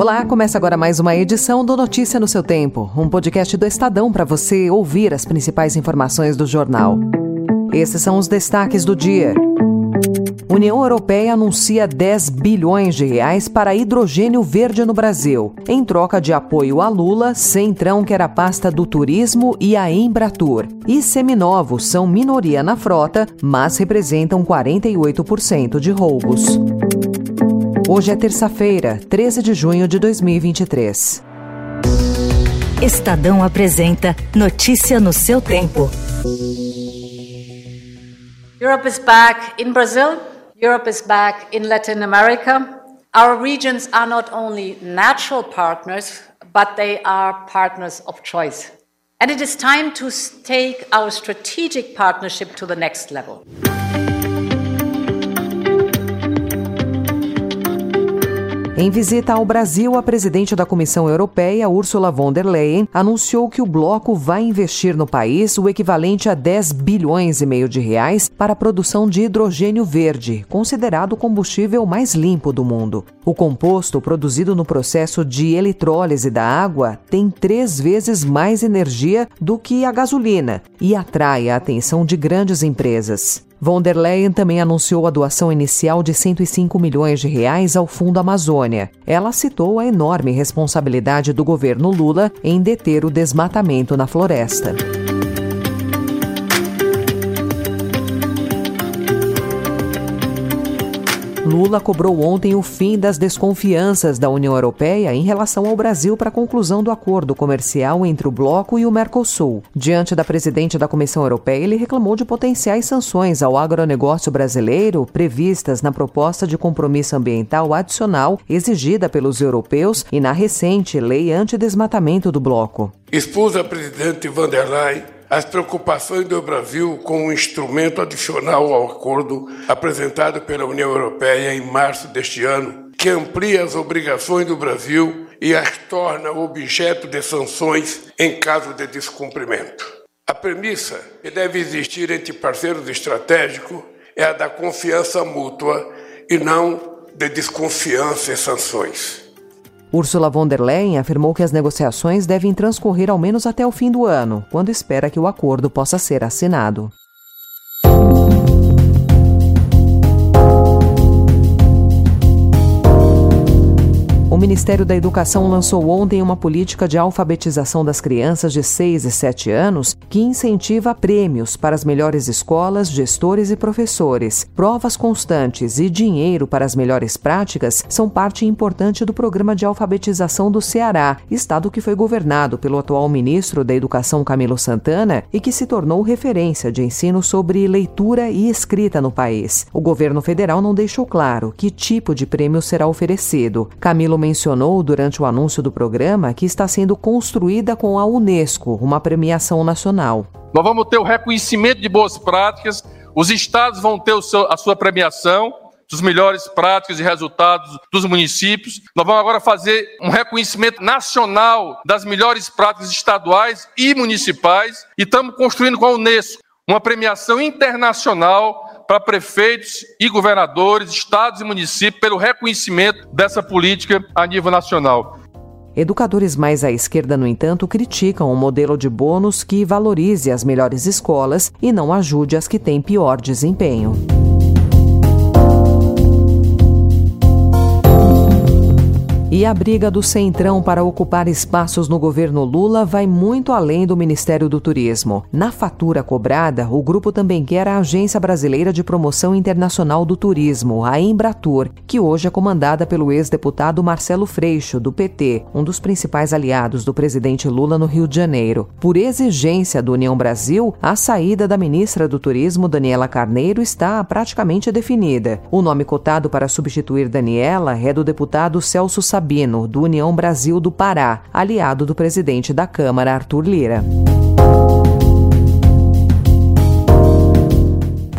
Olá, começa agora mais uma edição do Notícia no seu Tempo, um podcast do Estadão para você ouvir as principais informações do jornal. Esses são os destaques do dia. União Europeia anuncia 10 bilhões de reais para hidrogênio verde no Brasil. Em troca de apoio a Lula, Centrão quer a pasta do turismo e a Embratur. E seminovos são minoria na frota, mas representam 48% de roubos. Hoje é terça-feira, 13 de junho de 2023. Estadão apresenta Notícia no seu tempo. Europe is back in Brazil. Europe is back in Latin America. Our regions are not only natural partners, but they are partners of choice. And it is time to take our strategic partnership to the next level. Em visita ao Brasil, a presidente da Comissão Europeia, Ursula von der Leyen, anunciou que o bloco vai investir no país o equivalente a 10 bilhões e meio de reais para a produção de hidrogênio verde, considerado o combustível mais limpo do mundo. O composto produzido no processo de eletrólise da água tem três vezes mais energia do que a gasolina e atrai a atenção de grandes empresas. Von der Leyen também anunciou a doação inicial de 105 milhões de reais ao Fundo Amazônia. Ela citou a enorme responsabilidade do governo Lula em deter o desmatamento na floresta. Lula cobrou ontem o fim das desconfianças da União Europeia em relação ao Brasil para a conclusão do acordo comercial entre o bloco e o Mercosul. Diante da presidente da Comissão Europeia, ele reclamou de potenciais sanções ao agronegócio brasileiro previstas na proposta de compromisso ambiental adicional exigida pelos europeus e na recente lei antidesmatamento do bloco. Expus a presidente van der Leyen as preocupações do Brasil com um instrumento adicional ao acordo apresentado pela União Europeia em março deste ano, que amplia as obrigações do Brasil e as torna objeto de sanções em caso de descumprimento. A premissa que deve existir entre parceiros estratégicos é a da confiança mútua e não de desconfiança e sanções. Ursula von der Leyen afirmou que as negociações devem transcorrer ao menos até o fim do ano, quando espera que o acordo possa ser assinado. Ministério da Educação lançou ontem uma política de alfabetização das crianças de 6 e 7 anos que incentiva prêmios para as melhores escolas, gestores e professores. Provas constantes e dinheiro para as melhores práticas são parte importante do programa de alfabetização do Ceará, estado que foi governado pelo atual ministro da Educação Camilo Santana e que se tornou referência de ensino sobre leitura e escrita no país. O governo federal não deixou claro que tipo de prêmio será oferecido. Camilo mencionou durante o anúncio do programa que está sendo construída com a Unesco, uma premiação nacional. Nós vamos ter o reconhecimento de boas práticas, os estados vão ter seu, a sua premiação dos melhores práticas e resultados dos municípios. Nós vamos agora fazer um reconhecimento nacional das melhores práticas estaduais e municipais e estamos construindo com a Unesco uma premiação internacional para prefeitos e governadores, estados e municípios, pelo reconhecimento dessa política a nível nacional. Educadores mais à esquerda, no entanto, criticam o um modelo de bônus que valorize as melhores escolas e não ajude as que têm pior desempenho. E a briga do Centrão para ocupar espaços no governo Lula vai muito além do Ministério do Turismo. Na fatura cobrada, o grupo também quer a Agência Brasileira de Promoção Internacional do Turismo, a Embratur, que hoje é comandada pelo ex-deputado Marcelo Freixo, do PT, um dos principais aliados do presidente Lula no Rio de Janeiro. Por exigência do União Brasil, a saída da ministra do Turismo, Daniela Carneiro, está praticamente definida. O nome cotado para substituir Daniela é do deputado Celso Sabino Sabino, do União Brasil do Pará, aliado do presidente da Câmara, Arthur Lira.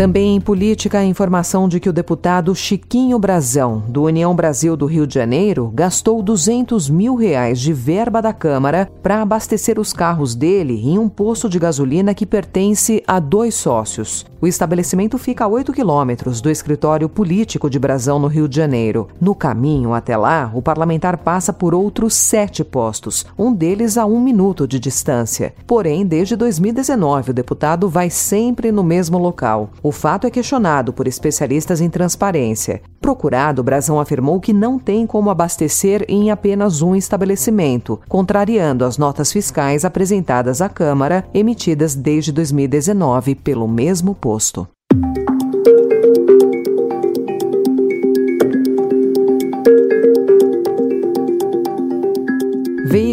Também em política, a informação de que o deputado Chiquinho Brazão, do União Brasil do Rio de Janeiro, gastou 200 mil reais de verba da Câmara para abastecer os carros dele em um posto de gasolina que pertence a dois sócios. O estabelecimento fica a 8 quilômetros do escritório político de Brazão, no Rio de Janeiro. No caminho até lá, o parlamentar passa por outros sete postos, um deles a um minuto de distância. Porém, desde 2019, o deputado vai sempre no mesmo local. O fato é questionado por especialistas em transparência. Procurado, Brazão afirmou que não tem como abastecer em apenas um estabelecimento, contrariando as notas fiscais apresentadas à Câmara, emitidas desde 2019 pelo mesmo posto.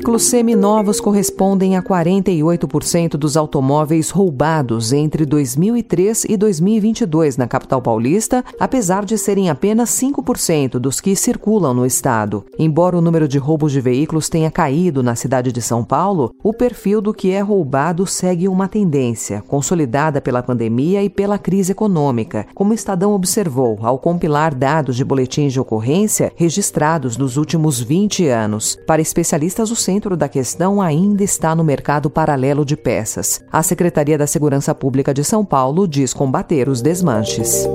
Veículos seminovos correspondem a 48% dos automóveis roubados entre 2003 e 2022 na capital paulista, apesar de serem apenas 5% dos que circulam no estado. Embora o número de roubos de veículos tenha caído na cidade de São Paulo, o perfil do que é roubado segue uma tendência, consolidada pela pandemia e pela crise econômica, como o Estadão observou ao compilar dados de boletins de ocorrência registrados nos últimos 20 anos. Para especialistas o centro da questão ainda está no mercado paralelo de peças. A Secretaria da Segurança Pública de São Paulo diz combater os desmanches.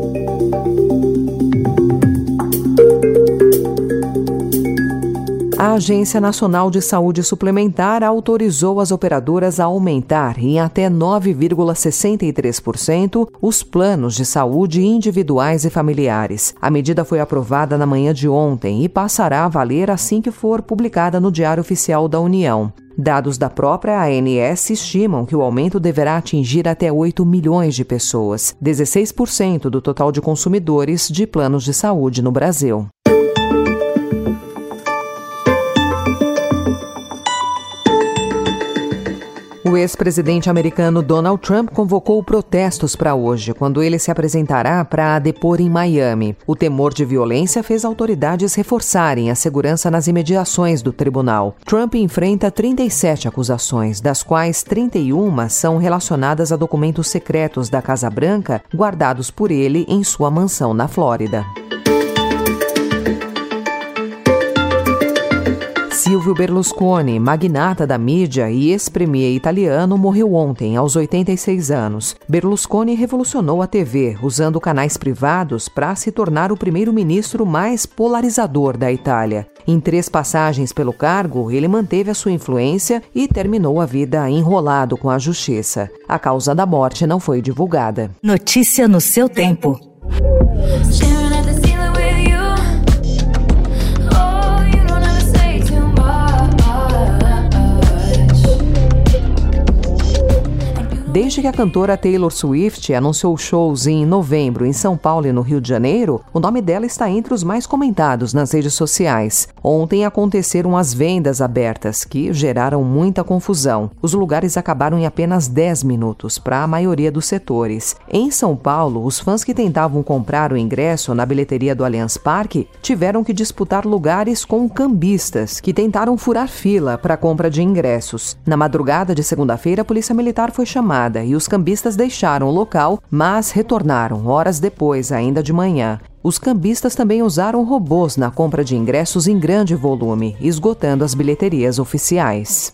A Agência Nacional de Saúde Suplementar autorizou as operadoras a aumentar em até 9,63% os planos de saúde individuais e familiares. A medida foi aprovada na manhã de ontem e passará a valer assim que for publicada no Diário Oficial da União. Dados da própria ANS estimam que o aumento deverá atingir até 8 milhões de pessoas, 16% do total de consumidores de planos de saúde no Brasil. O ex-presidente americano Donald Trump convocou protestos para hoje, quando ele se apresentará para depor em Miami. O temor de violência fez autoridades reforçarem a segurança nas imediações do tribunal. Trump enfrenta 37 acusações, das quais 31 são relacionadas a documentos secretos da Casa Branca guardados por ele em sua mansão na Flórida. Silvio Berlusconi, magnata da mídia e ex-premier italiano, morreu ontem, aos 86 anos. Berlusconi revolucionou a TV, usando canais privados para se tornar o primeiro-ministro mais polarizador da Itália. Em três passagens pelo cargo, ele manteve a sua influência e terminou a vida enrolado com a justiça. A causa da morte não foi divulgada. Notícia no seu tempo. Desde que a cantora Taylor Swift anunciou shows em novembro em São Paulo e no Rio de Janeiro, o nome dela está entre os mais comentados nas redes sociais. Ontem aconteceram as vendas abertas, que geraram muita confusão. Os lugares acabaram em apenas 10 minutos para a maioria dos setores. Em São Paulo, os fãs que tentavam comprar o ingresso na bilheteria do Allianz Parque tiveram que disputar lugares com cambistas, que tentaram furar fila para a compra de ingressos. Na madrugada de segunda-feira, a Polícia Militar foi chamada e os cambistas deixaram o local, mas retornaram horas depois, ainda de manhã. Os cambistas também usaram robôs na compra de ingressos em grande volume, esgotando as bilheterias oficiais.